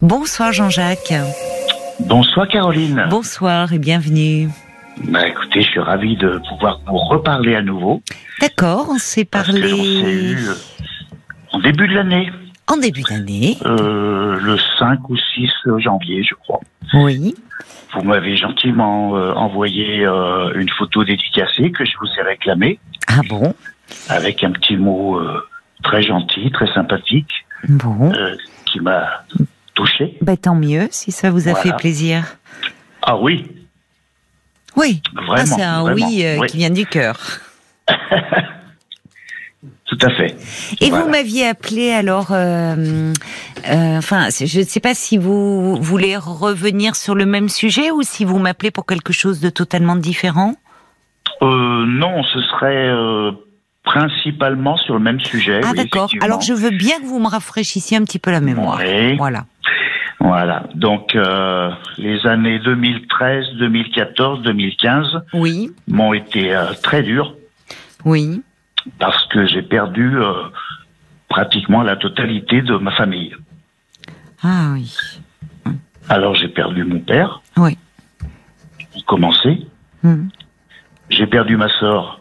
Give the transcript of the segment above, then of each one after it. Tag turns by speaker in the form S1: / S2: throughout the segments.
S1: Bonsoir Jean-Jacques.
S2: Bonsoir Caroline.
S1: Bonsoir et bienvenue.
S2: Bah écoutez, je suis ravi de pouvoir vous reparler à nouveau.
S1: D'accord, on s'est parlé.
S2: Parce que on s'est eu euh, en début de l'année.
S1: En début d'année.
S2: Euh, le 5 ou 6 janvier, je crois.
S1: Oui.
S2: Vous m'avez gentiment euh, envoyé euh, une photo dédicacée que je vous ai réclamée.
S1: Ah bon?
S2: Avec un petit mot très gentil, très sympathique,
S1: Bon.
S2: qui m'a touché.
S1: Bah, tant mieux si ça vous a
S2: Voilà.
S1: fait plaisir.
S2: Ah oui,
S1: Oui.
S2: vraiment.
S1: Ah, c'est un
S2: vraiment,
S1: oui, euh,
S2: oui,
S1: qui vient du cœur.
S2: Tout à fait.
S1: Et
S2: Voilà.
S1: vous m'aviez appelé alors, euh, euh, enfin, je ne sais pas si vous voulez revenir sur le même sujet ou si vous m'appelez pour quelque chose de totalement différent?
S2: Euh, non, ce serait principalement sur le même sujet.
S1: ah
S2: oui,
S1: d'accord. Alors je veux bien que vous me rafraîchissiez un petit peu la mémoire.
S2: Oui.
S1: Voilà.
S2: Voilà. Donc, euh, les années 2013, 2014, 2015
S1: Oui,
S2: m'ont été euh, très dures
S1: oui.
S2: parce que j'ai perdu euh, pratiquement la totalité de ma famille.
S1: Ah oui.
S2: Alors, j'ai perdu mon père,
S1: Oui.
S2: pour commencer.
S1: Hmm.
S2: J'ai perdu ma sœur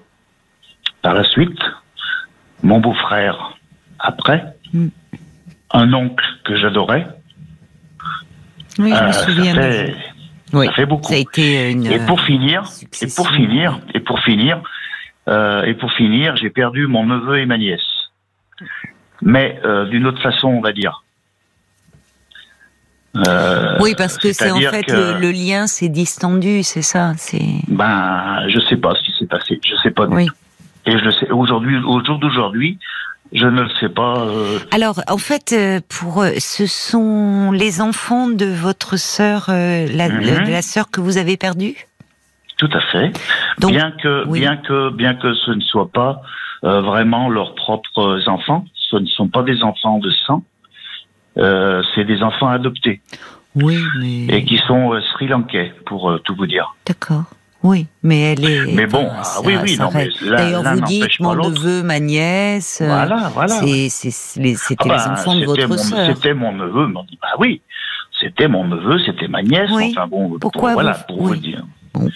S2: par la suite, mon beau-frère après,
S1: Mm.
S2: un oncle que j'adorais.
S1: Oui, je
S2: Euh,
S1: me
S2: ça
S1: souviens. de
S2: fait-.
S1: Oui.
S2: ça fait beaucoup.
S1: Ça a été une.
S2: Et pour finir, et pour finir, et pour finir, euh, et pour finir, j'ai perdu mon neveu et ma nièce. Mais euh, d'une autre façon, on va dire. Euh,
S1: oui, parce que c'est en fait
S2: que-
S1: le, le lien s'est distendu, c'est ça. C'est.
S2: Ben, je sais pas ce qui s'est passé. Je sais pas. du
S1: Oui.
S2: tout. Et je le sais. Aujourd'hui, au jour d'aujourd'hui, je ne le sais pas. euh,
S1: Alors, en fait, euh, pour euh, ce sont les enfants de votre sœur, la,
S2: Mhm.
S1: de la sœur que vous avez perdue?
S2: tout à fait.
S1: Donc,
S2: bien que,
S1: oui.
S2: bien que, bien que ce ne soit pas euh, vraiment leurs propres enfants, ce ne sont pas des enfants de sang. Euh, c'est des enfants adoptés.
S1: oui, mais
S2: et qui sont sri-lankais, pour tout vous dire.
S1: d'accord. Oui, mais elle est.
S2: Mais bon,
S1: enfin,
S2: ah
S1: ça-
S2: oui, oui,
S1: ça
S2: non, mais
S1: D'ailleurs, vous dites mon neveu, ma nièce. euh,
S2: Voilà, voilà.
S1: les- C'était
S2: Ah
S1: les
S2: ben,
S1: enfants de votre
S2: mon-
S1: sœur.
S2: C'était mon neveu, mais on dit, bah oui, c'était mon neveu, c'était ma nièce,
S1: Oui.
S2: enfin bon, pour-
S1: Pourquoi
S2: voilà,
S1: vous-
S2: pour
S1: oui.
S2: vous dire.
S1: Bon.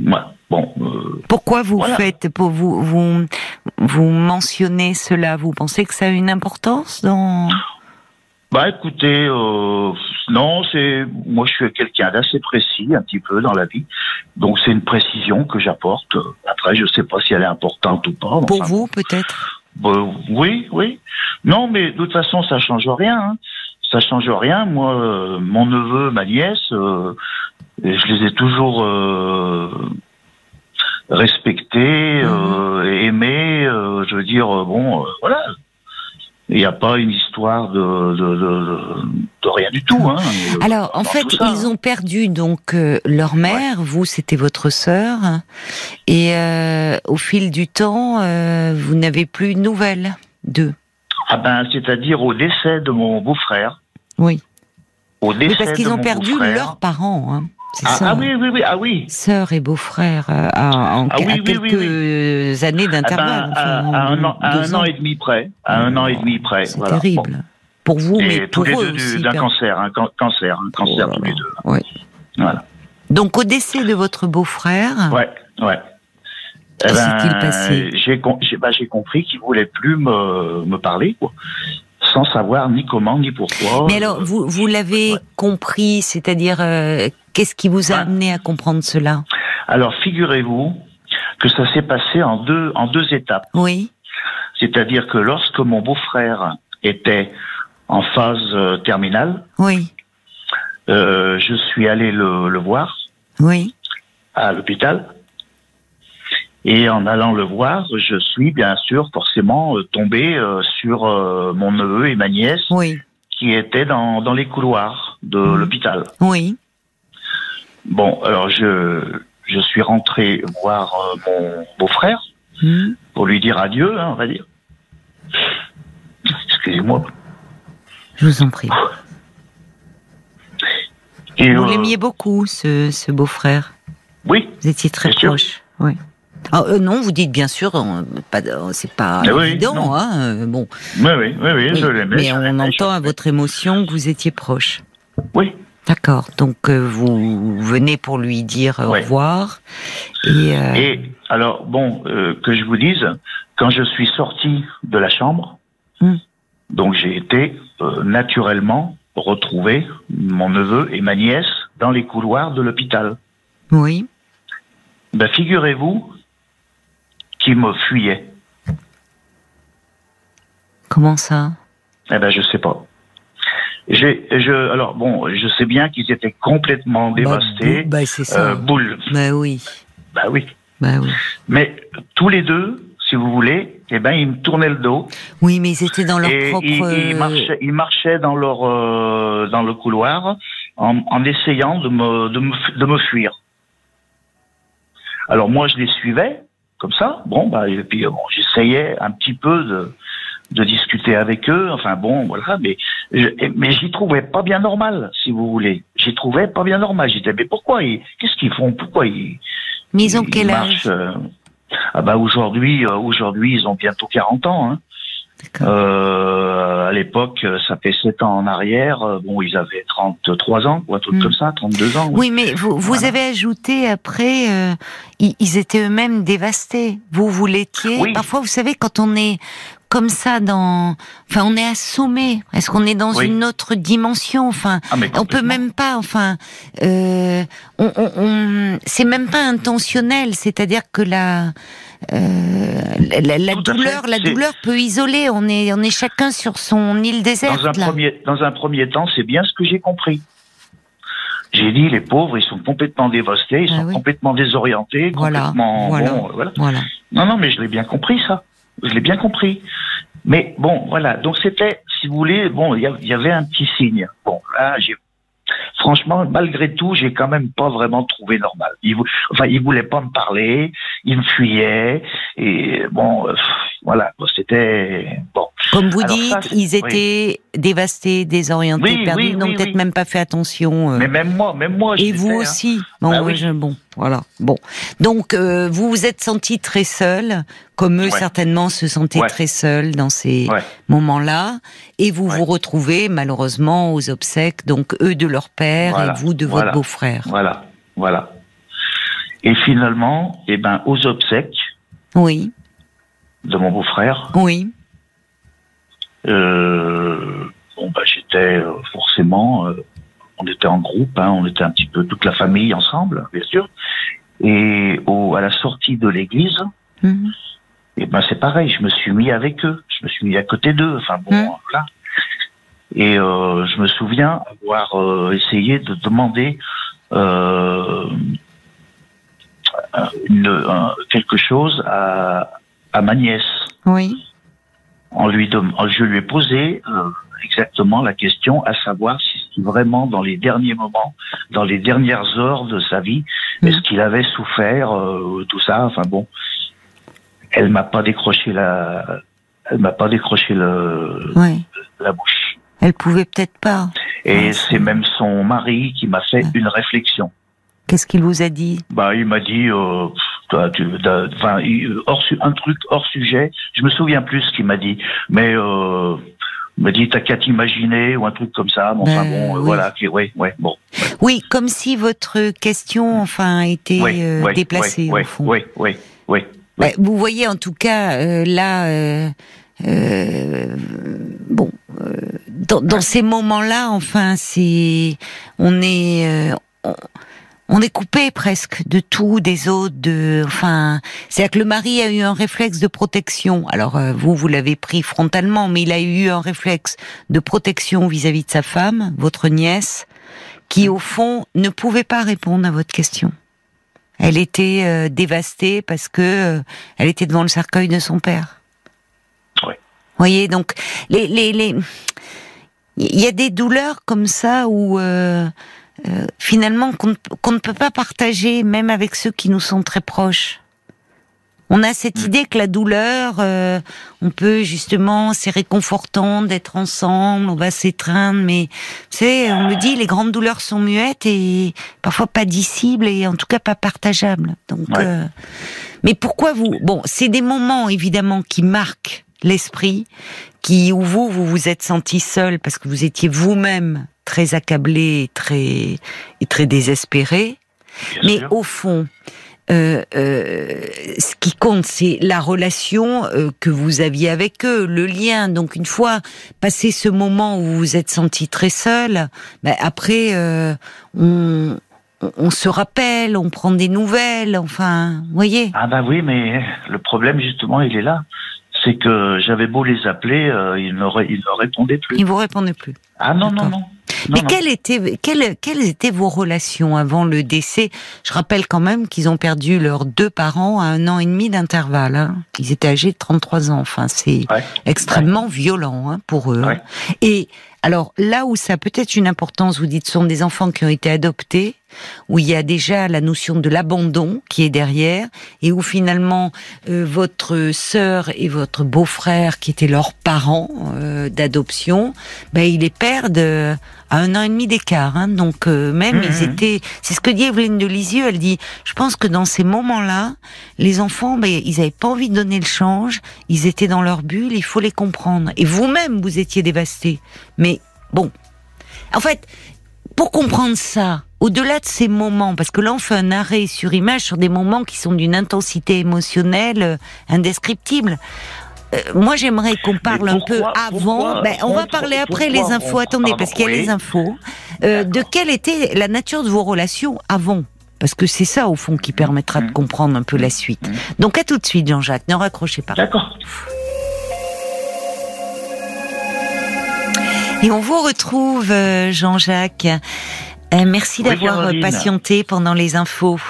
S2: Ouais, bon, euh,
S1: Pourquoi vous
S2: Voilà.
S1: faites, pour vous, vous, vous mentionnez cela? Vous pensez que ça a une importance dans
S2: bah écoutez, euh, non, c'est, moi je suis quelqu'un d'assez précis, un petit peu dans la vie, donc c'est une précision que j'apporte. Après, je sais pas si elle est importante ou pas.
S1: pour
S2: enfin,
S1: vous peut-être?
S2: Bah, oui, oui. Non, mais de toute façon, ça change rien. Hein. Ça change rien. Moi, euh, mon neveu, ma nièce, euh, je les ai toujours euh, respectés, euh, aimés. euh, je veux dire, bon, euh, voilà. Il n'y a pas une histoire de, de, de, de rien du tout. Hein,
S1: Alors, en fait, ils
S2: hein.
S1: ont perdu donc euh, leur mère. Vous, c'était votre sœur, et euh, au fil du temps, euh, vous n'avez plus de nouvelles d'eux.
S2: Ah ben, c'est-à-dire au décès de mon beau-frère.
S1: Oui.
S2: Au décès
S1: Oui, parce qu'ils ont perdu leurs parents. Hein.
S2: Ah,
S1: ça.
S2: ah oui, oui, oui, ah oui.
S1: Sœur et beau-frère euh, à, en-
S2: Ah oui,
S1: à
S2: oui,
S1: quelques années
S2: Ah ben,
S1: d'intervalle.
S2: à,
S1: enfin,
S2: à un an, un et demi près. À un an et demi près.
S1: C'est
S2: voilà.
S1: terrible.
S2: Bon.
S1: Pour vous, mais
S2: Et tous
S1: pour
S2: les
S1: eux
S2: deux d'un cancer, un can- cancer, un cancer
S1: Oh
S2: tous les deux.
S1: Ouais.
S2: Voilà.
S1: Donc, au décès de votre beau-frère,
S2: Ouais, ouais. Eh
S1: Que s'est-il passé?
S2: J'ai com- j'ai compris qu'il voulait plus me, me parler, quoi. Sans savoir ni comment ni pourquoi.
S1: mais alors, vous, vous l'avez
S2: ouais.
S1: compris, c'est-à-dire, euh, qu'est-ce qui vous a
S2: Ah.
S1: amené à comprendre cela
S2: Alors, figurez-vous que ça s'est passé en deux, en deux étapes.
S1: Oui,
S2: C'est-à-dire que lorsque mon beau-frère était en phase euh, terminale,
S1: oui,
S2: euh, je suis allé le, le voir
S1: oui.
S2: à l'hôpital. Et en allant le voir, je suis bien sûr forcément euh, tombé sur mon neveu et ma nièce
S1: Oui,
S2: qui étaient dans, dans les couloirs de
S1: Mhm.
S2: l'hôpital.
S1: oui,
S2: Bon, alors je, je suis rentré voir euh, mon beau-frère
S1: Hmm.
S2: pour lui dire adieu, hein, on va dire. Excusez-moi.
S1: je vous en prie.
S2: Et,
S1: Vous
S2: euh,
S1: l'aimiez beaucoup, ce, ce beau-frère?
S2: Oui,
S1: Vous étiez très proche. Oui. Ah, euh, non, vous dites bien sûr, c'est pas
S2: Mais oui,
S1: évident, hein, euh, bon.
S2: Oui, oui, oui, oui, je
S1: Oui,
S2: l'aimais.
S1: mais on entend à votre émotion que vous étiez proche.
S2: Oui,
S1: D'accord. Donc euh, vous venez pour lui dire au
S2: Ouais.
S1: revoir. Et, euh,
S2: Et alors, bon, euh, que je vous dise, quand je suis sorti de la chambre,
S1: Hmm.
S2: donc j'ai été naturellement retrouver mon neveu et ma nièce dans les couloirs de l'hôpital.
S1: oui.
S2: Ben, figurez-vous qu'ils me fuyaient.
S1: Comment ça?
S2: Eh ben, je sais pas. J'ai, je, alors bon, je sais bien qu'ils étaient complètement dévastés.
S1: Bah, bou- bah, c'est ça.
S2: Euh, boule.
S1: Bah oui.
S2: Bah oui.
S1: Bah oui.
S2: Mais tous les deux, si vous voulez, eh ben, ils me tournaient le dos.
S1: Oui, mais ils étaient dans leur
S2: et
S1: propre.
S2: ils, ils
S1: euh,
S2: marchaient, ils marchaient dans leur euh, dans le couloir en, en essayant de me, de me de me fuir. Alors moi je les suivais comme ça, bon bah et puis bon, j'essayais un petit peu de de discuter avec eux, enfin bon voilà, mais je, mais j'y trouvais pas bien normal si vous voulez, j'y trouvais pas bien normal. J'étais mais pourquoi ils qu'est-ce qu'ils font, pourquoi ils
S1: Mais ils ont
S2: ils
S1: quel âge?
S2: euh, Ah bah aujourd'hui euh, aujourd'hui ils ont bientôt 40 ans. Hein. Euh, à l'époque, ça fait 7 ans en arrière. euh, Bon, ils avaient 33 ans, ou un truc
S1: Mm.
S2: comme ça, 32 ans.
S1: Oui, mais vous, vous
S2: Voilà.
S1: avez ajouté après, euh, ils, ils étaient eux-mêmes dévastés. Vous, vous l'étiez.
S2: Oui.
S1: Parfois, vous savez, quand on est comme ça dans, enfin, on est assommé. Est-ce qu'on est dans
S2: Oui.
S1: une autre dimension? Enfin,
S2: Ah,
S1: on peut même pas. Enfin, euh, on, on, on- c'est même pas intentionnel. C'est-à-dire que la euh, la, douleur,
S2: fait.
S1: la douleur peut isoler. On est, on est chacun sur son île déserte.
S2: Dans un,
S1: là.
S2: premier, dans un premier temps, c'est bien ce que j'ai compris. J'ai dit, les pauvres, ils sont complètement dévastés, ils
S1: Ah
S2: sont
S1: oui.
S2: complètement désorientés,
S1: Voilà,
S2: complètement...
S1: voilà.
S2: Bon, voilà.
S1: Voilà.
S2: Non, non, mais je l'ai bien compris, ça. Je l'ai bien compris. Mais bon, voilà. Donc c'était, si vous voulez, bon, il y avait un petit signe. Bon, là, j'ai, franchement, malgré tout, j'ai quand même pas vraiment trouvé normal. Il, enfin, il voulait pas me parler, il me fuyait, et bon, euh, voilà, bon, c'était bon.
S1: Comme vous
S2: Alors
S1: dites,
S2: ça,
S1: ils étaient dévastés, désorientés,
S2: Oui,
S1: perdus,
S2: oui,
S1: n'ont peut-être même pas fait attention. euh,
S2: Mais même moi, même moi,
S1: et vous
S2: hein.
S1: aussi. Bon,
S2: Bah oui.
S1: je- bon, voilà. Bon, donc euh, vous vous êtes senti très seul, comme eux
S2: Ouais.
S1: certainement se sentaient
S2: Ouais.
S1: très seuls dans ces
S2: Ouais.
S1: moments-là, et vous vous retrouvez malheureusement aux obsèques, donc eux de leur père
S2: Voilà,
S1: et vous de
S2: voilà.
S1: votre beau-frère.
S2: Voilà, voilà. Et finalement, eh ben, aux obsèques
S1: Oui,
S2: de mon beau-frère,
S1: oui,
S2: Euh, bon, bah, j'étais euh, forcément, euh, on était en groupe, hein, on était un petit peu toute la famille ensemble, bien sûr. Et au, à la sortie de l'église,
S1: Mhm.
S2: et ben c'est pareil, je me suis mis avec eux, je me suis mis à côté d'eux. Enfin bon,
S1: Mhm.
S2: voilà. Et euh, je me souviens avoir euh, essayé de demander euh, une, un- quelque chose à, à ma nièce
S1: oui,
S2: en lui je lui ai posé euh, exactement la question, à savoir si vraiment dans les derniers moments, dans les dernières heures de sa vie,
S1: Mhm.
S2: est-ce qu'il avait souffert, euh, tout ça. Enfin bon, elle m'a pas décroché la, elle m'a pas décroché le,
S1: oui.
S2: la bouche.
S1: Elle pouvait peut-être pas.
S2: Et
S1: Ouais,
S2: c'est
S1: c'est-
S2: même son mari qui m'a fait
S1: Ouais.
S2: une réflexion.
S1: Qu'est-ce qu'il vous a dit?
S2: Bah, il m'a dit, euh, toi, tu, enfin, il- hors, un truc hors sujet. Je me souviens plus ce qu'il m'a dit, mais euh, il m'a dit t'as qu'à t'imaginer ou un truc comme ça. Mais enfin
S1: Ben,
S2: bon, euh,
S1: oui.
S2: voilà, ouais, ouais, bon,
S1: Oui, comme si votre question, enfin, était euh, déplacée au fond.
S2: ouais, ouais,
S1: Bah, vous voyez en tout cas euh, là, euh, euh, bon, euh, dans, dans ces moments-là, enfin, c'est, on est, euh, on, on est coupé presque de tout, des autres, de, enfin, c'est-à-dire que le mari a eu un réflexe de protection. Alors euh, vous, vous l'avez pris frontalement, mais il a eu un réflexe de protection vis-à-vis de sa femme, votre nièce, qui au fond ne pouvait pas répondre à votre question. Elle était euh, dévastée parce que euh, elle était devant le cercueil de son père.
S2: Ouais.
S1: Voyez, donc les les les il y a des douleurs comme ça où euh, euh, finalement qu'on ne, peut pas partager même avec ceux qui nous sont très proches. On a cette idée que la douleur, euh, on peut justement, c'est réconfortant d'être ensemble, on va s'étreindre, mais c'est, on me dit, les grandes douleurs sont muettes et parfois pas dissibles et en tout cas pas partageables. Donc, euh, mais pourquoi vous Bon, c'est des moments évidemment qui marquent l'esprit, qui où vous vous vous êtes senti seul parce que vous étiez vous-même très accablé, et très et très désespéré. mais au fond, euh, euh, ce qui compte, c'est la relation euh, que vous aviez avec eux, le lien. Donc une fois passé ce moment où vous vous êtes senti très seul, ben après on, on se rappelle, on prend des nouvelles, enfin, vous voyez.
S2: Ah ben oui, mais le problème justement, il est là. C'est que j'avais beau les appeler, ils, ne, ils ne répondaient plus.
S1: Ils vous répondaient plus.
S2: Ah non, non, non.
S1: Mais quelles, étaient, quelles, quelles étaient vos relations avant le décès? Je rappelle quand même qu'ils ont perdu leurs deux parents à un an et demi d'intervalle. Hein. Ils étaient âgés de 33 ans. Enfin, c'est extrêmement violent hein, pour eux. Et alors là où ça a peut-être une importance, vous dites, ce sont des enfants qui ont été adoptés, où il y a déjà la notion de l'abandon qui est derrière, et où finalement euh, votre sœur et votre beau-frère, qui étaient leurs parents euh, d'adoption, ben ils les perdent euh, à un an et demi d'écart. Hein, donc même ils mhm. étaient, c'est ce que dit Evelyne de Lisieux, elle dit, je pense que dans ces moments-là, les enfants, ben ils avaient pas envie de donner le change, ils étaient dans leur bulle, il faut les comprendre. Et vous-même, vous étiez dévasté. Mais bon, en fait, pour comprendre ça, au-delà de ces moments, parce que là on fait un arrêt sur image sur des moments qui sont d'une intensité émotionnelle euh, indescriptible. Euh, moi, j'aimerais qu'on parle un peu avant. ben, on va parler après les infos. Attendez, parce qu'il y a les infos. Euh, de quelle était la nature de vos relations avant? Parce que c'est ça, au fond, qui permettra de mmh. comprendre un peu la suite. Mmh. Donc, à tout de suite, Jean-Jacques. Ne raccrochez pas.
S2: D'accord.
S1: Et on vous retrouve, Jean-Jacques. Euh, merci d'avoir patienté pendant les infos.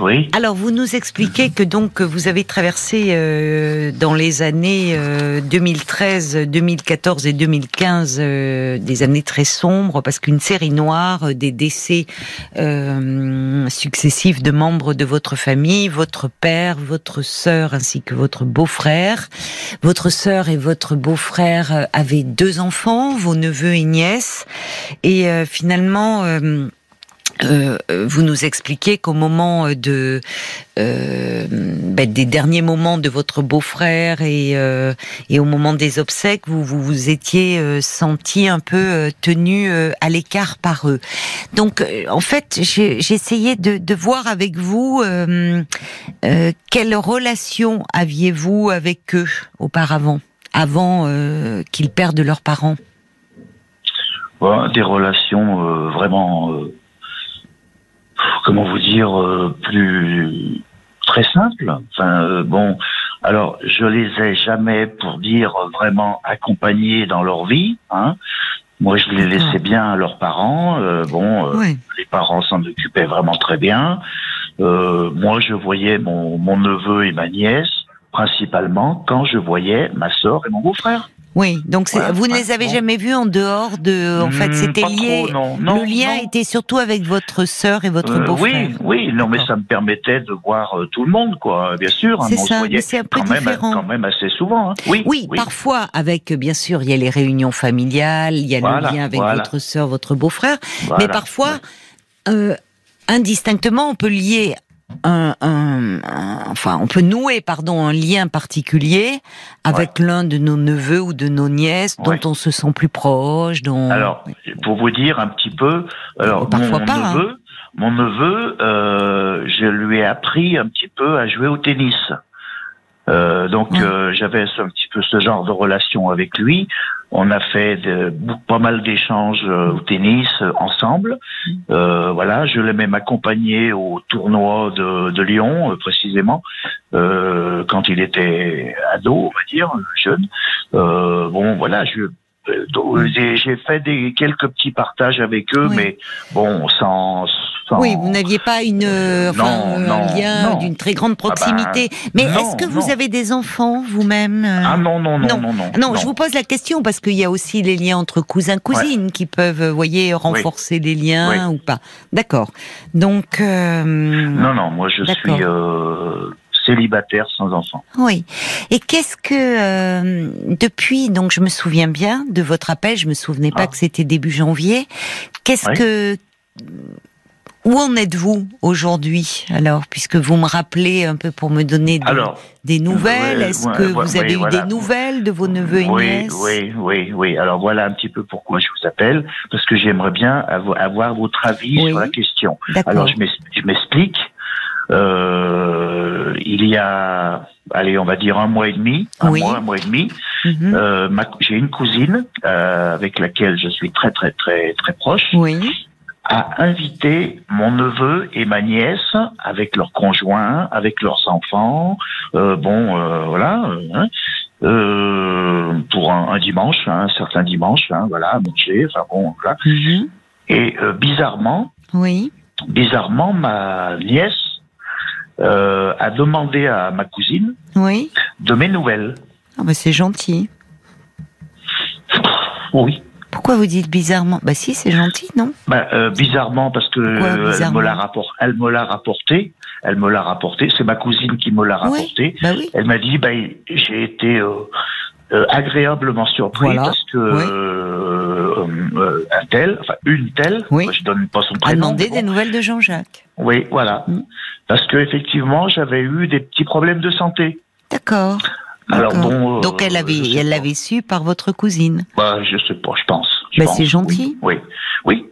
S2: Oui.
S1: Alors, vous nous expliquez que donc vous avez traversé euh, dans les années 2013, euh, 2014 et 2015 euh, des années très sombres parce qu'une série noire, des décès successifs de membres de votre famille, votre père, votre sœur ainsi que votre beau-frère. Votre sœur et votre beau-frère avaient deux enfants, vos neveux et nièces, et finalement euh, vous nous expliquez qu'au moment de euh, ben, des derniers moments de votre beau-frère et, euh, et au moment des obsèques, vous vous, vous étiez euh, senti un peu euh, tenu à l'écart par eux. Donc, en fait, j'ai essayé de, de, voir avec vous quelle relation aviez-vous avec eux auparavant, avant qu'ils perdent leurs parents?
S2: des relations vraiment comment vous dire, euh, plus très simple. Enfin, euh, bon, alors je les ai jamais, pour dire vraiment, accompagnés dans leur vie. Hein. Moi, je les laissais bien à leurs parents. Euh, bon, les parents s'en occupaient vraiment très bien. moi, je voyais mon, mon neveu et ma nièce principalement quand je voyais ma sœur et mon beau-frère.
S1: Oui, donc vous ne les avez jamais vus en dehors de. En fait, hmm, c'était lié. le lien était surtout avec votre sœur et votre euh, beau-frère.
S2: Oui, oui, non, mais ça me permettait de voir euh, tout le monde, quoi. Bien sûr.
S1: Hein, c'est ça, mais c'est un peu
S2: quand
S1: différent.
S2: Même, quand même assez souvent. Hein. Oui,
S1: oui, parfois avec, bien sûr, il y a les réunions familiales, il y a le lien avec votre sœur, votre beau-frère, mais parfois. Euh, indistinctement, on peut lier un, enfin, on peut nouer, pardon, un lien particulier avec l'un de nos neveux ou de nos nièces dont on se sent plus proche. Dont...
S2: Alors, pour vous dire un petit peu, alors Parfois mon, pas, hein. neveu, mon neveu, euh, je lui ai appris un petit peu à jouer au tennis. Euh, donc euh, j'avais un petit peu ce genre de relation avec lui. On a fait de, pas mal d'échanges euh, au tennis euh, ensemble. Euh, voilà, je l'ai même accompagné au tournoi de, de Lyon précisément quand il était ado, on va dire jeune. bon, voilà, je j'ai fait des quelques petits partages avec eux, mais bon, sans
S1: oui, vous n'aviez pas une, euh, un lien d'une très grande ah proximité. Ben, Mais est-ce que vous avez des enfants vous-même
S2: euh Ah non, non, non, non,
S1: non. je vous pose la question parce qu'il y a aussi les liens entre cousins, cousines qui peuvent, vous voyez, renforcer les liens ou pas. D'accord. Donc.
S2: Euh, non, non, moi je suis célibataire sans enfant.
S1: Oui. Et qu'est-ce que euh, depuis donc je me souviens bien de votre appel, je me souvenais pas
S2: Ah.
S1: que c'était début janvier. Qu'est-ce
S2: Oui.
S1: que où en êtes-vous aujourd'hui alors puisque vous me rappelez un peu pour me donner des,
S2: Alors,
S1: des nouvelles
S2: ouais,
S1: Est-ce
S2: ouais,
S1: que
S2: ouais,
S1: vous avez eu
S2: voilà.
S1: des nouvelles de vos neveux et nièces?
S2: oui, oui, oui. Alors voilà un petit peu pourquoi je vous appelle, parce que j'aimerais bien avo- avoir votre avis
S1: Oui.
S2: sur la question.
S1: D'accord.
S2: Alors je m'explique. Euh, il y a, allez, on va dire un mois et demi, un
S1: Oui.
S2: mois, un mois et demi.
S1: Mhm.
S2: euh, j'ai une cousine euh, avec laquelle je suis très, très, très, très proche.
S1: Oui.
S2: a invité mon neveu et ma nièce avec leurs conjoints, avec leurs enfants, euh, bon, voilà, hein, pour un, un dimanche, hein, un certain dimanche, hein, voilà, à manger, enfin bon, voilà.
S1: Mhm.
S2: Et bizarrement,
S1: Oui.
S2: bizarrement, ma nièce euh, a demandé à ma cousine
S1: Oui.
S2: de mes nouvelles.
S1: Ah bah c'est gentil.
S2: Oui.
S1: Pourquoi vous dites bizarrement? Bah si, c'est gentil, non?
S2: Ben, euh, bizarrement parce que
S1: Pourquoi
S2: euh,
S1: bizarrement
S2: me l'a rapport, elle me l'a rapporté, elle me l'a rapporté. C'est ma cousine qui me l'a
S1: Oui.
S2: rapporté.
S1: Bah oui.
S2: Elle m'a dit, ben, j'ai été euh, agréablement surpris
S1: Voilà.
S2: parce que
S1: Oui.
S2: euh, euh, un tel, enfin une telle,
S1: Oui.
S2: je donne pas son
S1: A
S2: prénom.
S1: demandé
S2: mais bon.
S1: des nouvelles de Jean-Jacques.
S2: Oui, voilà.
S1: Mm.
S2: Parce que effectivement, j'avais eu des petits problèmes de santé.
S1: D'accord.
S2: Alors bon, euh,
S1: Donc elle avait, elle l'avait su par votre cousine.
S2: Bah, je sais pas, je pense.
S1: Bah,
S2: pense.
S1: c'est gentil.
S2: Oui, oui. oui.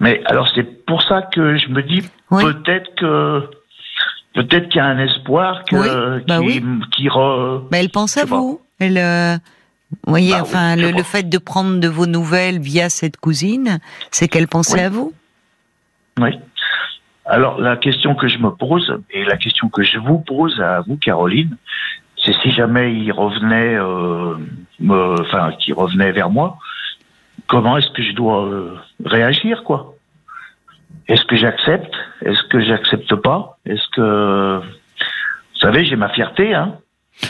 S2: Mais alors c'est pour ça que je me dis
S1: Oui.
S2: peut-être que peut-être qu'il y a un espoir que
S1: Oui, bah
S2: qui,
S1: oui.
S2: qui re-
S1: Bah, elle pense à vous. Elle, euh, vous voyez,
S2: Bah
S1: enfin, le, fait de prendre de vos nouvelles via cette cousine, c'est qu'elle pensait
S2: Oui.
S1: à vous?
S2: Oui. Alors la question que je me pose et la question que je vous pose à vous, Caroline, c'est si jamais il revenait, euh, me- enfin, qu'il revenait vers moi, comment est-ce que je dois euh, réagir, quoi? Est-ce que j'accepte? Est-ce que j'accepte pas? Est-ce que, vous savez, j'ai ma fierté, hein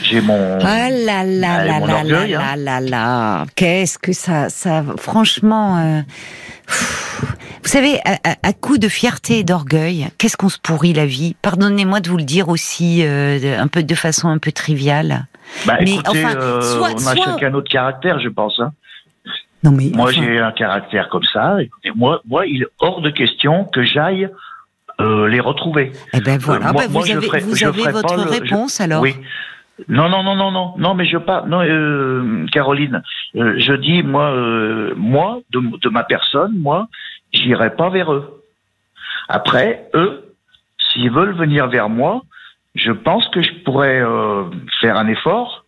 S2: J'ai mon,
S1: Ah là là
S2: Ah, et
S1: là là là là
S2: hein.
S1: là là. Qu'est-ce que ça, ça, franchement, euh, vous savez, à, coup de fierté et d'orgueil, qu'est-ce qu'on se pourrit la vie? Pardonnez-moi de vous le dire aussi, euh, de- un peu de façon un peu triviale.
S2: bah,
S1: mais
S2: écoutez,
S1: enfin,
S2: euh,
S1: soit-
S2: on a
S1: soit-
S2: chacun notre caractère, je pense. Hein.
S1: Non mais
S2: Moi,
S1: enfin,
S2: j'ai un caractère comme ça. Écoutez, moi, moi, il est hors de question que j'aille euh, les retrouver.
S1: eh ben voilà,
S2: moi-
S1: ben
S2: moi,
S1: vous
S2: je
S1: avez,
S2: ferai-
S1: vous
S2: je
S1: avez votre
S2: pas le- je-
S1: réponse alors.
S2: Oui. Non, non, non, non, non, non, mais je parle. Non, euh, Caroline, euh, je dis moi, euh, moi, de, de ma personne, moi, j'irai pas vers eux. Après, eux, s'ils veulent venir vers moi, je pense que je pourrais euh, faire un effort.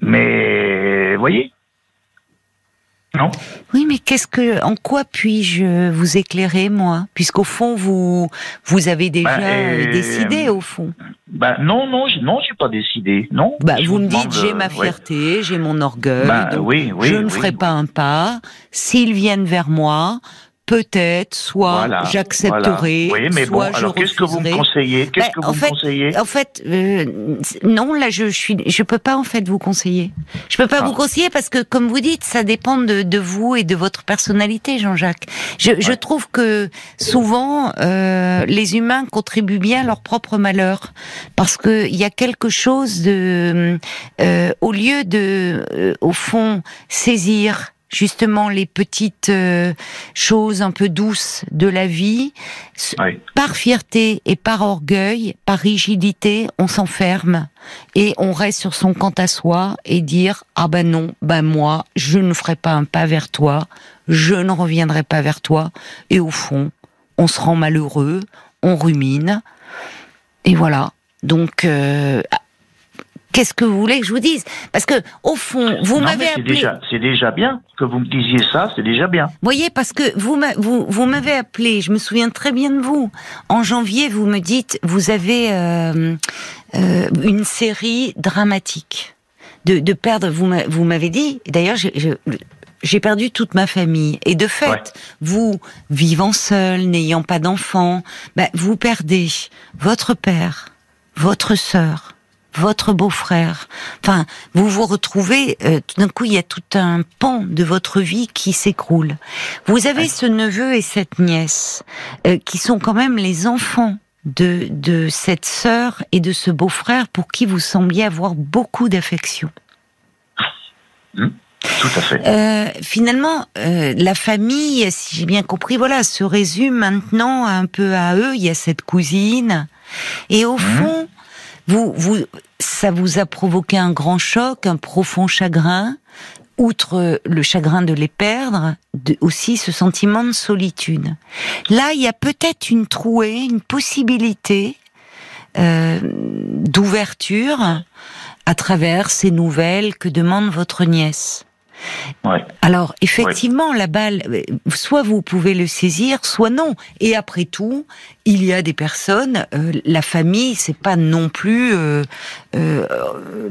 S2: Mais, voyez, non.
S1: Oui, mais qu'est-ce que, en quoi puis-je vous éclairer moi, puisqu'au fond vous, vous avez déjà
S2: Bah,
S1: euh,
S2: euh,
S1: décidé au fond.
S2: Ben non, non, non, j'ai pas décidé. Non.
S1: Bah,
S2: Je
S1: vous me dites j'ai
S2: euh,
S1: ma
S2: ouais.
S1: fierté, j'ai mon orgueil,
S2: Bah,
S1: donc
S2: oui, oui,
S1: je ne
S2: oui,
S1: ferai pas un pas. S'ils viennent vers moi, peut-être, soit
S2: Voilà,
S1: j'accepterai,
S2: voilà. Oui, mais bon,
S1: soit je
S2: alors qu'est-ce que vous me conseillez? Qu'est-ce
S1: Bah,
S2: que vous
S1: en
S2: me
S1: fait,
S2: conseillez?
S1: En fait, euh, non, là, je, je suis, je peux pas en fait vous conseiller. Je peux pas
S2: Ah.
S1: vous conseiller parce que, comme vous dites, ça dépend de, de vous et de votre personnalité, Jean-Jacques. Je, je
S2: Ouais.
S1: trouve que souvent, euh, les humains contribuent bien à leur propre malheur parce que il y a quelque chose de, euh, au lieu de, euh, au fond, saisir justement les petites euh, choses un peu douces de la vie,
S2: Oui.
S1: par fierté et par orgueil, par rigidité, on s'enferme et on reste sur son quant à soi et dire ah ben non, ben moi je ne ferai pas un pas vers toi, je ne reviendrai pas vers toi et au fond on se rend malheureux, on rumine et voilà. Donc euh, Qu'est-ce que vous voulez que je vous dise? Parce que au fond, vous m'avez appelé.
S2: déjà, c'est déjà bien que vous me disiez ça, c'est déjà bien.
S1: voyez, parce que vous vous, vous m'avez appelé, je me souviens très bien de vous. En janvier, vous me dites, vous avez euh, euh, une série dramatique de, de perdre. Vous vous m'avez dit, d'ailleurs, j'ai- je- j'ai perdu toute ma famille. Et de fait,
S2: Ouais.
S1: vous, vivant seul, n'ayant pas d'enfants, bah, vous perdez votre père, votre sœur, votre beau-frère. Enfin, vous vous retrouvez, euh, tout d'un coup, il y a tout un pan de votre vie qui s'écroule. Vous avez ce neveu et cette nièce euh, qui sont quand même les enfants de, de cette sœur et de ce beau-frère pour qui vous sembliez avoir beaucoup d'affection.
S2: Hmm, tout à fait.
S1: Euh, finalement, euh, la famille, si j'ai bien compris, voilà, se résume maintenant un peu à eux. Il y a cette cousine, et au
S2: Mhm.
S1: fond, vous, vous, ça vous a provoqué un grand choc, un profond chagrin? Outre le chagrin de les perdre, de, aussi ce sentiment de solitude. Là, il y a peut-être une trouée, une possibilité euh, d'ouverture à travers ces nouvelles que demande votre nièce.
S2: Ouais.
S1: Alors, effectivement, la balle, euh, soit vous pouvez le saisir, soit non. Et après tout, il y a des personnes, euh, la famille, c'est pas non plus euh, euh,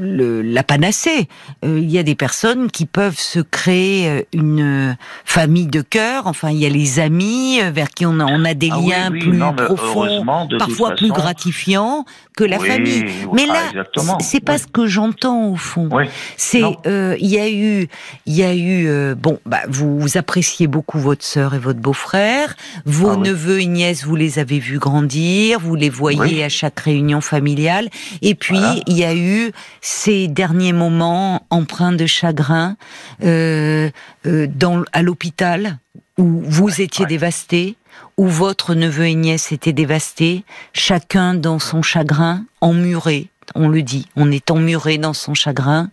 S1: le, la panacée. Euh, il y a des personnes qui peuvent se créer euh, une famille de cœur. Enfin, il y a les amis vers qui on a, on a des
S2: Ah
S1: liens
S2: oui,
S1: plus
S2: non,
S1: profonds, parfois plus gratifiants que la
S2: Oui,
S1: famille. Mais
S2: ah,
S1: là, c'est pas ce que j'entends au fond.
S2: Oui.
S1: C'est euh, il y a eu il y a eu euh, bon bah vous, vous appréciez beaucoup votre sœur et votre beau-frère, vos
S2: Ah oui.
S1: neveux et nièces vous les avez vus grandir, vous les voyez
S2: Oui.
S1: à chaque réunion familiale et puis
S2: Voilà.
S1: il y a eu ces derniers moments empreints de chagrin euh, euh, dans à l'hôpital où vous étiez
S2: ouais.
S1: dévasté, où votre neveu et nièce étaient dévastés, chacun dans son chagrin, emmuré, on le dit, on est emmuré dans son chagrin.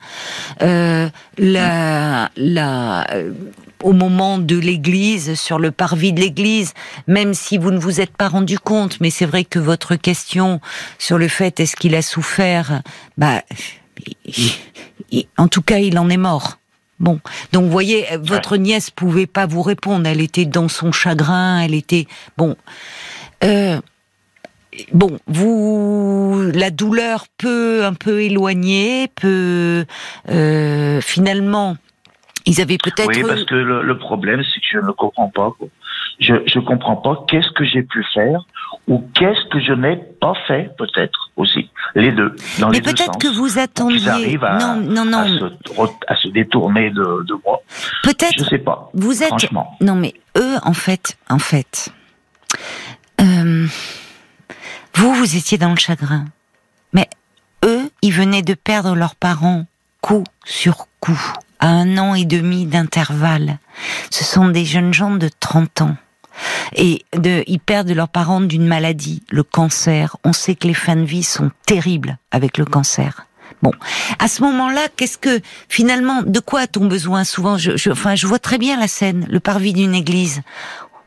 S1: Euh, la, la, euh, au moment de l'église, sur le parvis de l'église, même si vous ne vous êtes pas rendu compte, mais c'est vrai que votre question sur le fait est-ce qu'il a souffert, bah, il- il- en tout cas, il en est mort. Bon, donc vous voyez, votre nièce pouvait pas vous répondre. Elle était dans son chagrin. Elle était bon. Euh, bon, vous, la douleur peut un peu éloigner, peut euh, finalement. Ils avaient peut-être.
S2: Oui, parce que le, le problème, c'est que je ne comprends pas. quoi. Je je comprends pas qu'est-ce que j'ai pu faire ou qu'est-ce que je n'ai pas fait, peut-être aussi. Les deux. Dans
S1: Mais peut-être que vous attendiez.
S2: à,
S1: non, non,
S2: à,
S1: non.
S2: se, à se détourner de, de moi. Je
S1: Peut-être.
S2: sais pas.
S1: Vous êtes.
S2: Franchement.
S1: Non, mais eux, en fait, en fait, euh, vous, vous étiez dans le chagrin, mais eux, ils venaient de perdre leurs parents coup sur coup, à un an et demi d'intervalle. Ce sont des jeunes gens de 30 ans. Et de, ils perdent leurs parents d'une maladie, le cancer. On sait que les fins de vie sont terribles avec le cancer. Bon, à ce moment-là, qu'est-ce que finalement, de quoi a-t-on besoin? Souvent, je, je, enfin, je vois très bien la scène, le parvis d'une église.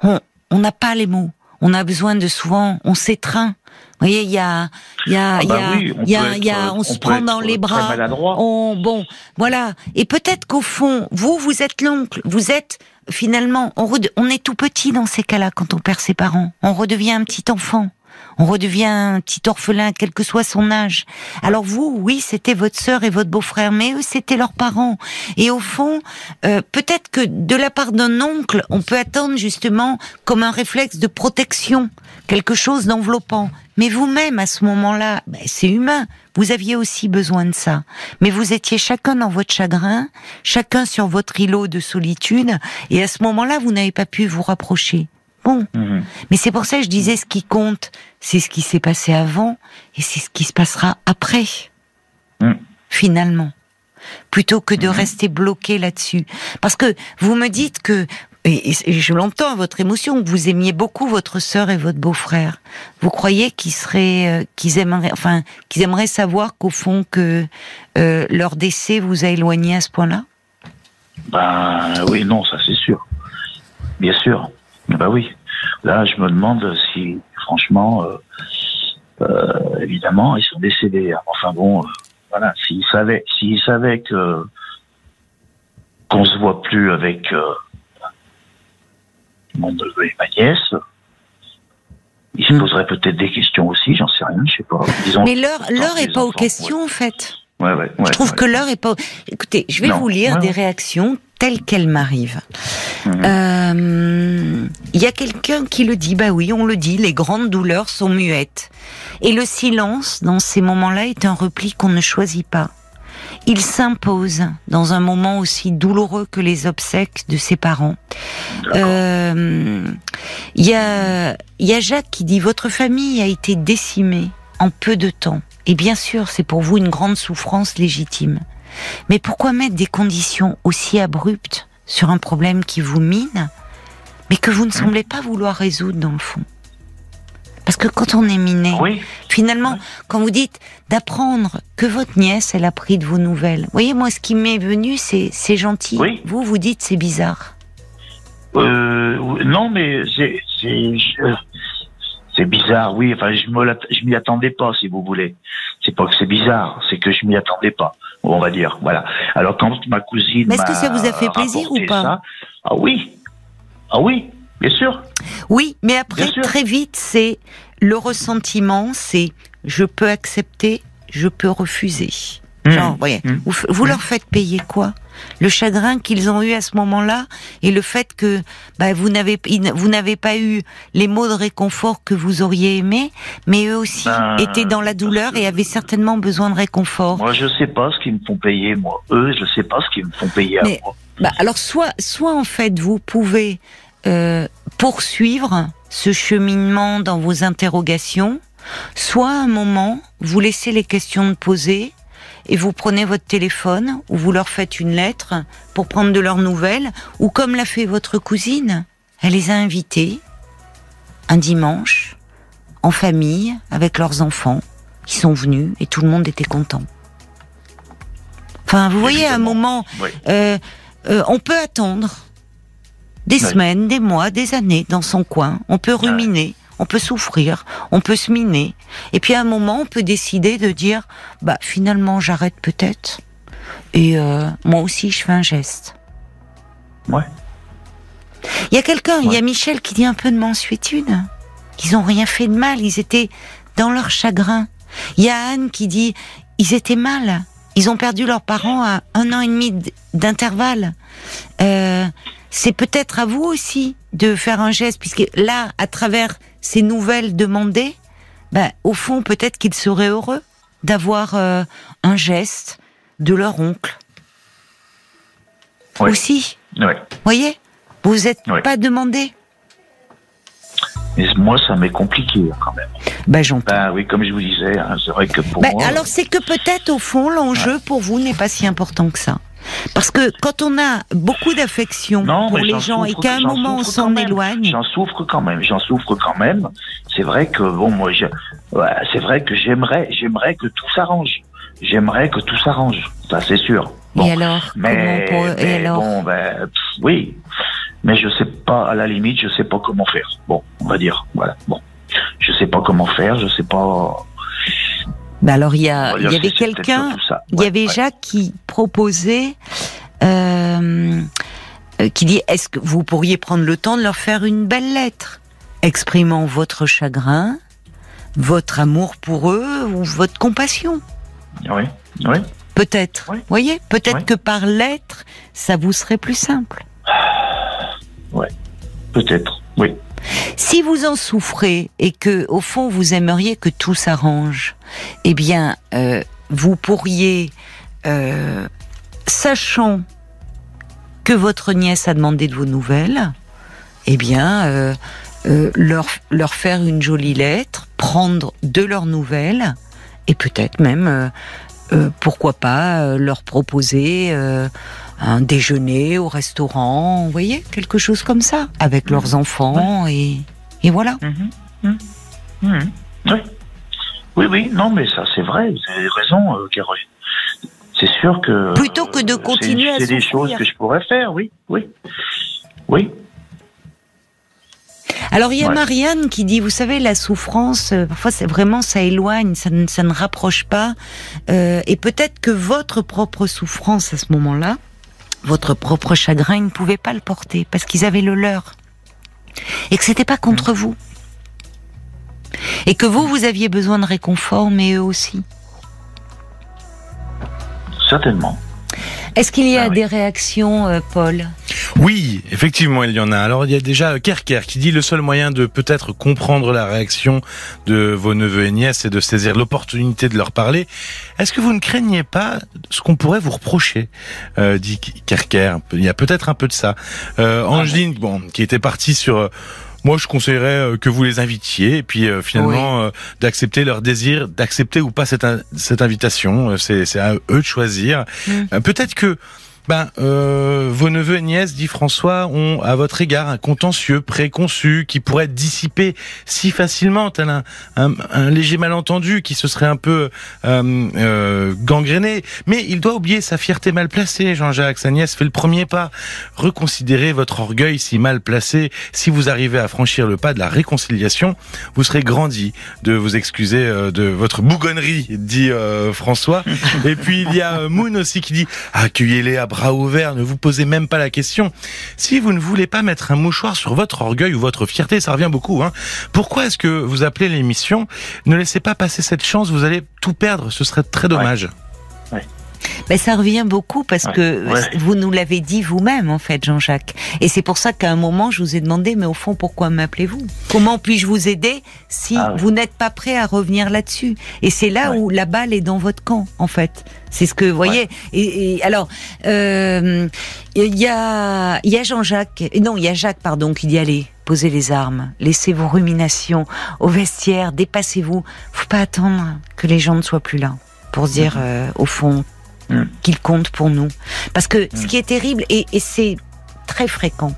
S1: On on n'a pas les mots. On a besoin de souvent, on s'étreint. Vous voyez, il y a, il y a,
S2: Ah
S1: il y
S2: bah
S1: a, il y a, il y a- on
S2: on
S1: se prend dans les
S2: très
S1: bras. On, bon, voilà. Et peut-être qu'au fond, vous, vous êtes l'oncle. Vous êtes finalement, on, on est tout petit dans ces cas-là quand on perd ses parents. On redevient un petit enfant. On redevient un petit orphelin, quel que soit son âge. Alors vous, oui, c'était votre sœur et votre beau-frère, mais eux, c'était leurs parents. Et au fond, euh, peut-être que de la part d'un oncle, on peut attendre justement comme un réflexe de protection, quelque chose d'enveloppant. Mais vous-même, à ce moment-là, ben, c'est humain. Vous aviez aussi besoin de ça. Mais vous étiez chacun dans votre chagrin, chacun sur votre îlot de solitude, et à ce moment-là, vous n'avez pas pu vous rapprocher. Bon.
S2: Mhm.
S1: Mais c'est pour ça que je disais ce qui compte, c'est ce qui s'est passé avant et c'est ce qui se passera après.
S2: Mm.
S1: Finalement. Plutôt que de rester bloqué là-dessus. Parce que vous me dites que, et, je l'entends, votre émotion, vous aimiez beaucoup votre sœur et votre beau-frère. Vous croyez qu'ils seraient, euh, qu'ils aimeraient, enfin, qu'ils aimeraient savoir qu'au fond que euh, leur décès vous a éloigné à ce point-là?
S2: Ben oui, non, ça c'est sûr. Bien sûr. Ben oui. Là, je me demande si, franchement, euh, évidemment, ils sont décédés. Enfin bon, voilà, s'ils savaient, s'ils savaient que qu'on se voit plus avec mon neveu et ma nièce, ils se
S1: Hmm.
S2: poseraient peut-être des questions aussi. J'en sais rien, je sais pas. Disons,
S1: Mais l'heure, l'heure
S2: les
S1: est pas aux questions, en fait.
S2: Ouais, ouais,
S1: Je trouve que l'heure est pas. Écoutez, je vais
S2: Non.
S1: vous lire des réactions telles qu'elles m'arrivent.
S2: Mhm.
S1: Euh, Il y a quelqu'un qui le dit. Bah oui, on le dit. Les grandes douleurs sont muettes. Et le silence, dans ces moments-là, est un repli qu'on ne choisit pas. Il s'impose dans un moment aussi douloureux que les obsèques de ses parents.
S2: D'accord.
S1: Euh, Il y a, il y a Jacques qui dit votre famille a été décimée en peu de temps. Et bien sûr, c'est pour vous une grande souffrance légitime. Mais pourquoi mettre des conditions aussi abruptes sur un problème qui vous mine, mais que vous ne semblez pas vouloir résoudre dans le fond? Parce que quand on est miné, finalement, quand vous dites d'apprendre que votre nièce, elle a pris de vos nouvelles, vous voyez, moi, ce qui m'est venu, c'est c'est gentil. Vous, vous dites c'est bizarre.
S2: Euh, non, mais c'est c'est bizarre, oui. Enfin, je je m'y attendais pas, si vous voulez. C'est pas que c'est bizarre, c'est que je m'y attendais pas. On va dire, voilà. Alors quand ma cousine,
S1: mais est-ce que ça vous a fait plaisir ou pas?
S2: Ah oui, ah oui, bien sûr.
S1: Oui, mais après très vite, c'est le ressentiment, c'est je peux accepter, je peux refuser. Mmh. Genre, voyez, mmh. vous, leur faites payer quoi? Le chagrin qu'ils ont eu à ce moment-là et le fait que bah, vous n'avez vous n'avez pas eu les mots de réconfort que vous auriez aimé, mais eux aussi ben, étaient dans la douleur et avaient certainement besoin de réconfort.
S2: Moi, je sais pas ce qu'ils me font payer. Moi, eux, je sais pas ce qu'ils me font payer à moi.
S1: Bah, alors, soit, soit en fait, vous pouvez euh, poursuivre ce cheminement dans vos interrogations, soit à un moment, vous laissez les questions de poser et vous prenez votre téléphone ou vous leur faites une lettre pour prendre de leurs nouvelles, ou comme l'a fait votre cousine, elle les a invités un dimanche en famille avec leurs enfants. Ils sont venus et tout le monde était content. Enfin, vous voyez, à un moment, euh, euh, on peut attendre des semaines, des mois, des années dans son coin. On peut ruminer on peut souffrir, on peut se miner. Et puis à un moment, on peut décider de dire, bah finalement, j'arrête peut-être. Et euh, moi aussi, je fais un geste.
S2: Ouais.
S1: Il y a quelqu'un, il y a Michel qui dit un peu de mansuétude. Ils ont rien fait de mal, ils étaient dans leur chagrin. Il y a Anne qui dit, ils étaient mal. Ils ont perdu leurs parents à un an et demi d'intervalle. Euh, c'est peut-être à vous aussi de faire un geste, puisque là, à travers ces nouvelles demandées, ben, au fond, peut-être qu'ils seraient heureux d'avoir euh, un geste de leur oncle. Aussi.
S2: Vous
S1: voyez? Vous n'êtes pas demandé
S2: mais moi, ça m'est compliqué quand même.
S1: Ben, j'entends.
S2: Ben, oui, comme je vous disais, hein, c'est vrai que pour
S1: ben, Alors, c'est que peut-être, au fond, l'enjeu pour vous n'est pas si important que ça. Parce que quand on a beaucoup d'affection pour les gens et qu'à un moment on s'en éloigne.
S2: J'en souffre quand même, j'en souffre quand même. C'est vrai que bon, moi, c'est vrai que j'aimerais, j'aimerais que tout s'arrange. J'aimerais que tout s'arrange, ça c'est sûr.
S1: et alors
S2: mais,
S1: pour... et alors?
S2: bon, ben, oui, mais je sais pas. À la limite, je sais pas comment faire. Bon, on va dire, voilà. Bon, je sais pas comment faire, je sais pas.
S1: Bah alors il y, a, il y avait quelqu'un, il y avait Jacques qui proposait, euh, euh, qui dit est-ce que vous pourriez prendre le temps de leur faire une belle lettre, exprimant votre chagrin, votre amour pour eux ou votre compassion.
S2: Oui, oui.
S1: Peut-être. Voyez, peut-être que par lettre, ça vous serait plus simple.
S2: Oui, peut-être. Oui.
S1: Si vous en souffrez et que, au fond, vous aimeriez que tout s'arrange, eh bien, euh, vous pourriez, euh, sachant que votre nièce a demandé de vos nouvelles, eh bien, euh, leur, leur faire une jolie lettre, prendre de leurs nouvelles, et peut-être même, pourquoi pas, leur proposer un déjeuner au restaurant, vous voyez, quelque chose comme ça, avec leurs mhm. enfants et, et voilà.
S2: Mhm. Mhm. Oui. oui, oui, non, mais ça c'est vrai, vous avez raison, euh, Caroline. C'est sûr que.
S1: Plutôt que de continuer à
S2: C'est des choses que je pourrais faire, oui, oui. Oui.
S1: Alors il y a Marianne qui dit, vous savez, la souffrance, euh, parfois c'est vraiment ça éloigne, ça ne, ça ne rapproche pas, euh, et peut-être que votre propre souffrance à ce moment-là, votre propre chagrin, ne pouvait pas le porter parce qu'ils avaient le leur. Et que c'était pas contre vous. Et que vous, vous aviez besoin de réconfort, mais eux aussi.
S2: Certainement.
S1: Est-ce qu'il y a ah des réactions, euh, Paul
S3: Oui, effectivement, il y en a. Alors, il y a déjà Kerker qui dit le seul moyen de peut-être comprendre la réaction de vos neveux et nièces et de saisir l'opportunité de leur parler. Est-ce que vous ne craignez pas ce qu'on pourrait vous reprocher euh, dit Kerker? Il y a peut-être un peu de ça. Euh, Angeline, bon, qui était partie sur Moi, je conseillerais que vous les invitiez et puis finalement d'accepter leur désir, d'accepter ou pas cette, cette invitation. C'est à eux de choisir. Mm. Peut-être que ben, euh, vos neveux et nièces, dit François, ont à votre égard un contentieux préconçu qui pourrait être dissipé si facilement, tel un, un, léger malentendu qui se serait un peu euh, euh, gangréné. Mais il doit oublier sa fierté mal placée, Jean-Jacques. Sa nièce fait le premier pas. Reconsidérez votre orgueil si mal placé. Si vous arrivez à franchir le pas de la réconciliation, vous serez grandi de vous excuser euh, de votre bougonnerie, dit euh, François. et puis il y a Moon aussi qui dit accueillez-les à bras ouvert, ne vous posez même pas la question. Si vous ne voulez pas mettre un mouchoir sur votre orgueil ou votre fierté, ça revient beaucoup. Hein. Pourquoi est-ce que vous appelez l'émission Ne laissez pas passer cette chance, vous allez tout perdre, ce serait très dommage.
S1: Ben, ça revient beaucoup parce que vous nous l'avez dit vous-même, en fait, Jean-Jacques. Et c'est pour ça qu'à un moment, je vous ai demandé, mais au fond, pourquoi m'appelez-vous? Comment puis-je vous aider si ah vous n'êtes pas prêt à revenir là-dessus? Et c'est là où la balle est dans votre camp, en fait. C'est ce que vous voyez. Et, alors, euh, il y a, y a Jean-Jacques, non, il y a Jacques, pardon, qui dit allez, posez les armes, laissez vos ruminations au vestiaire, dépassez-vous. Faut pas attendre que les gens ne soient plus là pour dire, mhm. euh, au fond, Mm. qu'il compte pour nous. Parce que ce mm. qui est terrible, et, c'est très fréquent,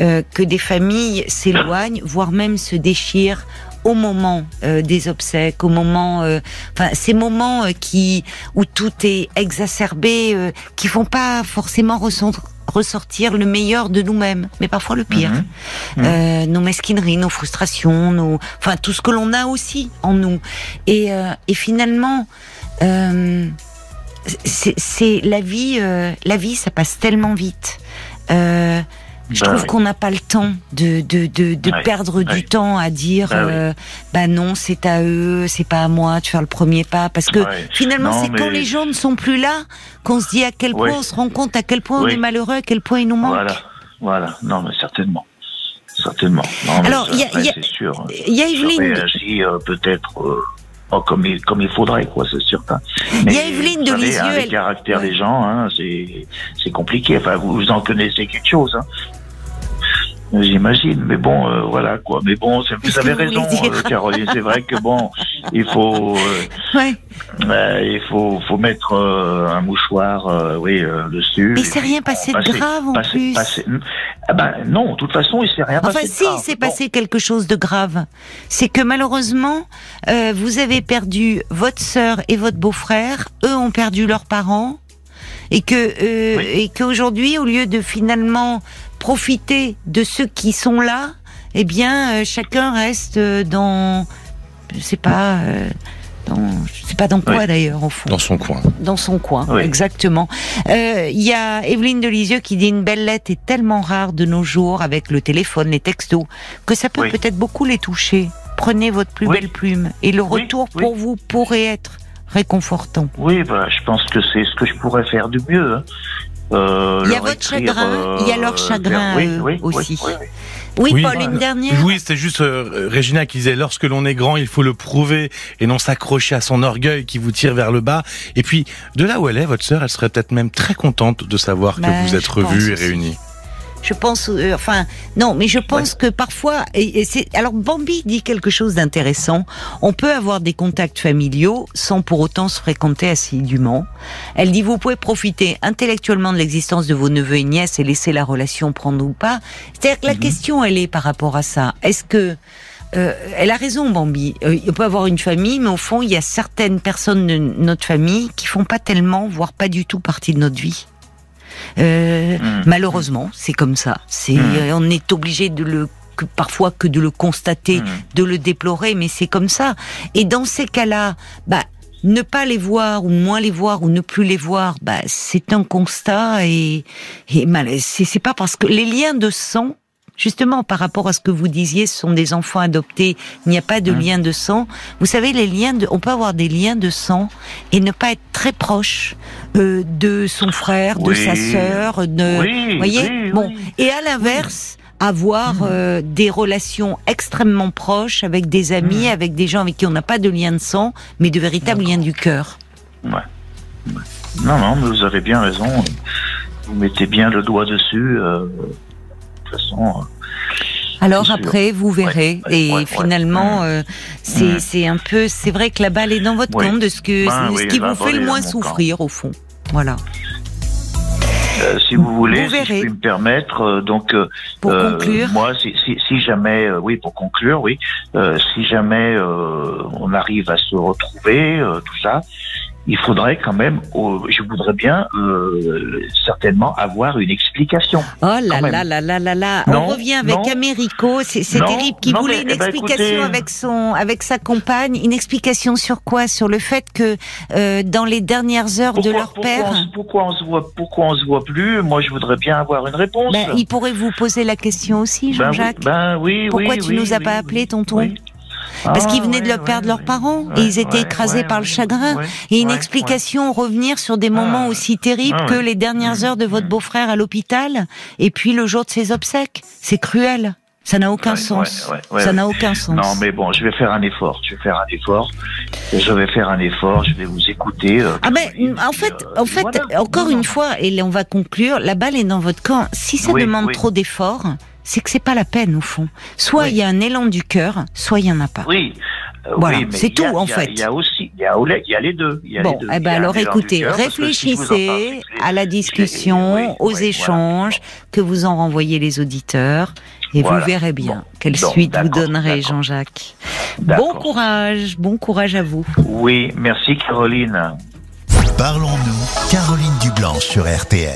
S1: euh, que des familles s'éloignent, voire même se déchirent au moment euh, des obsèques, au moment, euh, enfin ces moments qui où tout est exacerbé, qui font pas forcément ressortir le meilleur de nous-mêmes, mais parfois le pire. Mm-hmm. nos mesquineries, nos frustrations, nos, enfin tout ce que l'on a aussi en nous. Et, et finalement, c'est la vie, euh, la vie, ça passe tellement vite. Euh, je bah trouve qu'on n'a pas le temps de, de, de, de perdre du temps à dire bah, euh, bah, non c'est à eux c'est pas à moi de faire le premier pas. Parce que finalement c'est quand les gens ne sont plus là qu'on se dit à quel point on se rend compte à quel point on est malheureux à quel point il nous manque
S2: voilà. Voilà. Non mais certainement. Certainement.
S1: Alors il y a, il y a Evelyne.
S2: peut-être comme il, comme il faudrait, quoi, c'est certain.
S1: il y a Evelyne de Lisieux. Hein,
S2: le caractère des gens, hein, c'est compliqué. Enfin, vous, vous en connaissez quelque chose. Hein. J'imagine, mais bon, euh, voilà quoi. Mais bon, vous avez raison, euh, Caroline. C'est vrai que bon, il faut, euh, ouais. il faut, faut mettre un mouchoir, oui, dessus.
S1: Mais c'est rien passé de grave en plus.
S2: Ah ben non, de toute façon, il s'est rien
S1: enfin,
S2: passé.
S1: Enfin, si, il s'est passé quelque chose de grave. C'est que malheureusement, vous avez perdu votre sœur et votre beau-frère. Eux ont perdu leurs parents et que et qu'aujourd'hui, au lieu de finalement profiter de ceux qui sont là, eh bien, euh, chacun reste euh, dans, je sais pas, euh, dans, je sais pas dans quoi d'ailleurs au fond.
S3: Dans son coin.
S1: Dans son coin, exactement. Il y a Evelyne Delisieux qui dit une belle lettre est tellement rare de nos jours avec le téléphone, les textos, que ça peut peut-être beaucoup les toucher. Prenez votre plus belle plume et le retour pour vous pourrait être réconfortant.
S2: Oui, bah, je pense que c'est ce que je pourrais faire du mieux. Hein.
S1: Euh, il y a votre chagrin, il y a leur chagrin aussi. Oui, Paul, une dernière.
S3: Oui, c'était juste euh, Régina qui disait lorsque l'on est grand, il faut le prouver et non s'accrocher à son orgueil qui vous tire vers le bas. Et puis, de là où elle est, votre sœur, elle serait peut-être même très contente de savoir que bah, vous êtes revus et réunis.
S1: Je pense, euh, enfin, non, mais je pense que parfois, et, c'est, alors Bambi dit quelque chose d'intéressant. On peut avoir des contacts familiaux sans pour autant se fréquenter assidûment. Elle dit, vous pouvez profiter intellectuellement de l'existence de vos neveux et nièces et laisser la relation prendre ou pas. C'est-à-dire que la mhm. question, elle est par rapport à ça. Est-ce que euh, elle a raison, Bambi. Euh, il peut avoir une famille, mais au fond, il y a certaines personnes de notre famille qui font pas tellement, voire pas du tout partie de notre vie. Euh, mmh. Malheureusement, c'est comme ça. C'est, mmh. euh, on est obligé de le que parfois que de le constater, mmh. de le déplorer, mais c'est comme ça. Et dans ces cas-là, bah ne pas les voir ou moins les voir ou ne plus les voir, bah c'est un constat et, et c'est pas parce que les liens de sang Justement, par rapport à ce que vous disiez, ce sont des enfants adoptés, il n'y a pas de mmh. lien de sang. Vous savez, les liens de, on peut avoir des liens de sang et ne pas être très proche euh, de son frère, de sa sœur, de, voyez, bon. Et à l'inverse, avoir mmh. euh, des relations extrêmement proches avec des amis, mmh. avec des gens avec qui on n'a pas de lien de sang, mais de véritables liens du cœur.
S2: Ouais. Non, non, mais vous avez bien raison. Vous mettez bien le doigt dessus. Euh, façon.
S1: Alors après, vous verrez.
S2: Ouais,
S1: et
S2: ouais,
S1: finalement, euh, c'est un peu, c'est vrai que la balle est dans votre camp de ce que,
S2: Ben
S1: ce
S2: oui,
S1: qui vous fait le moins
S2: camp.
S1: souffrir au fond. Voilà.
S2: Euh, si vous voulez,
S1: Vous
S2: si je puis me permettre, euh, donc euh,
S1: Pour
S2: euh,
S1: conclure.
S2: moi, si, si, si jamais, euh, oui, pour conclure, oui, euh, si jamais euh, on arrive à se retrouver, euh, tout ça, il faudrait quand même, je voudrais bien euh, certainement avoir une explication.
S1: Oh là là là là là là. On revient avec
S2: non.
S1: Américo. C'est terrible. Qui
S2: non,
S1: voulait
S2: mais,
S1: une
S2: eh ben,
S1: explication
S2: écoutez-
S1: avec son, avec sa compagne. Une explication sur quoi? Sur le fait que euh, dans les dernières heures de leur
S2: pourquoi,
S1: père,
S2: on, pourquoi on se voit, pourquoi on se voit plus? Moi, je voudrais bien avoir une réponse.
S1: ben, il pourrait vous poser la question aussi,
S2: Ben
S1: Jean-Jacques.
S2: ben oui,
S1: Pourquoi
S2: oui,
S1: tu
S2: oui,
S1: nous as pas appelé, tonton? Parce
S2: Ah,
S1: qu'ils venaient de
S2: ouais,
S1: leur perdre
S2: ouais,
S1: leurs parents et ils étaient écrasés par le chagrin. Et une explication, revenir sur des moments
S2: Ah,
S1: aussi terribles
S2: ah,
S1: que les dernières
S2: Mmh,
S1: heures de votre
S2: mmh.
S1: beau-frère à l'hôpital et puis le jour de ses obsèques. C'est cruel. Ça n'a aucun
S2: Ouais,
S1: sens.
S2: ouais, ouais, ouais,
S1: Ça n'a aucun sens.
S2: Non, mais bon, je vais faire un effort. Je vais faire un effort. Je vais faire un effort. Je vais vous écouter. euh,
S1: Ah ben, en fait,
S2: euh,
S1: en fait,
S2: voilà.
S1: encore une fois, et on va conclure, la balle est dans votre camp. Si ça
S2: Oui,
S1: demande
S2: oui.
S1: trop d'efforts, c'est que c'est pas la peine au fond. Soit
S2: Oui.
S1: il y a un élan du cœur, soit il y en a pas.
S2: Oui. euh,
S1: Voilà,
S2: oui,
S1: c'est
S2: a-
S1: tout, en fait.
S2: Il y a aussi, il y a, il y a les deux. Il y a
S1: Bon,
S2: les deux.
S1: eh ben alors écoutez,
S2: cœur, si
S1: réfléchissez à la discussion,
S2: oui,
S1: aux
S2: oui, voilà.
S1: échanges que vous en renvoyez les auditeurs et
S2: Voilà.
S1: vous verrez bien
S2: Bon.
S1: quelle suite vous donnerez. Jean-Jacques. Bon courage, bon courage à vous.
S2: Oui, merci Caroline.
S4: Parlons-nous, Caroline Dublanche sur RTL.